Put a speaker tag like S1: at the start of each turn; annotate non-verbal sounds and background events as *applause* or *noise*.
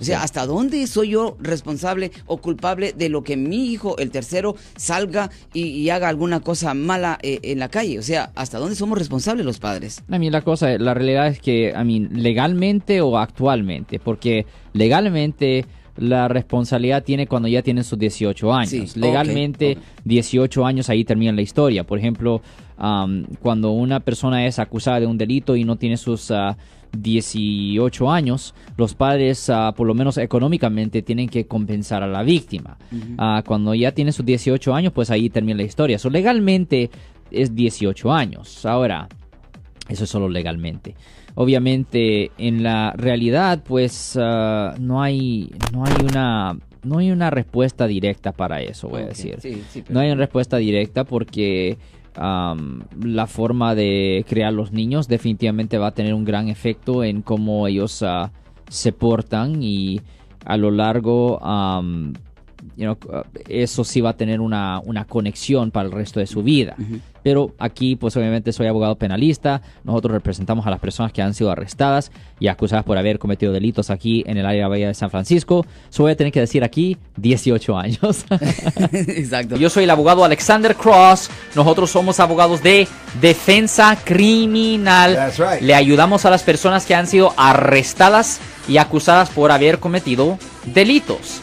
S1: O sea, ¿hasta dónde soy yo responsable o culpable de lo que mi hijo, el tercero, salga y, haga alguna cosa mala eh, en la calle? O sea, ¿hasta dónde somos responsables los padres?
S2: A mí la cosa, la realidad es que, a mí, legalmente o actualmente, porque legalmente la responsabilidad tiene cuando ya tienen sus 18 años. Legalmente, 18 años ahí termina la historia. Por ejemplo, cuando una persona es acusada de un delito y no tiene sus 18 ah, años, los padres, ah, por lo menos económicamente, tienen que compensar a la víctima. Ah, cuando ya tiene sus 18 años, pues ahí termina la historia. So, legalmente es 18 años. Ahora, eso es solo legalmente. Obviamente, en la realidad, pues no hay, no hay una no hay una respuesta directa para eso, voy a decir. no hay una respuesta directa porque la forma de crear los niños definitivamente va a tener un gran efecto en cómo ellos ah, se portan y a lo largo eso sí va a tener una, conexión para el resto de su vida. Pero aquí, pues obviamente soy abogado penalista. Nosotros representamos a las personas que han sido arrestadas y acusadas por haber cometido delitos aquí en el área de la Bahía de San Francisco. So voy a tener que decir aquí 18 años. *laughs*
S3: Exacto. Yo soy el abogado Alexander Cross. Nosotros somos abogados de defensa criminal. Le ayudamos a las personas que han sido arrestadas y acusadas por haber cometido delitos.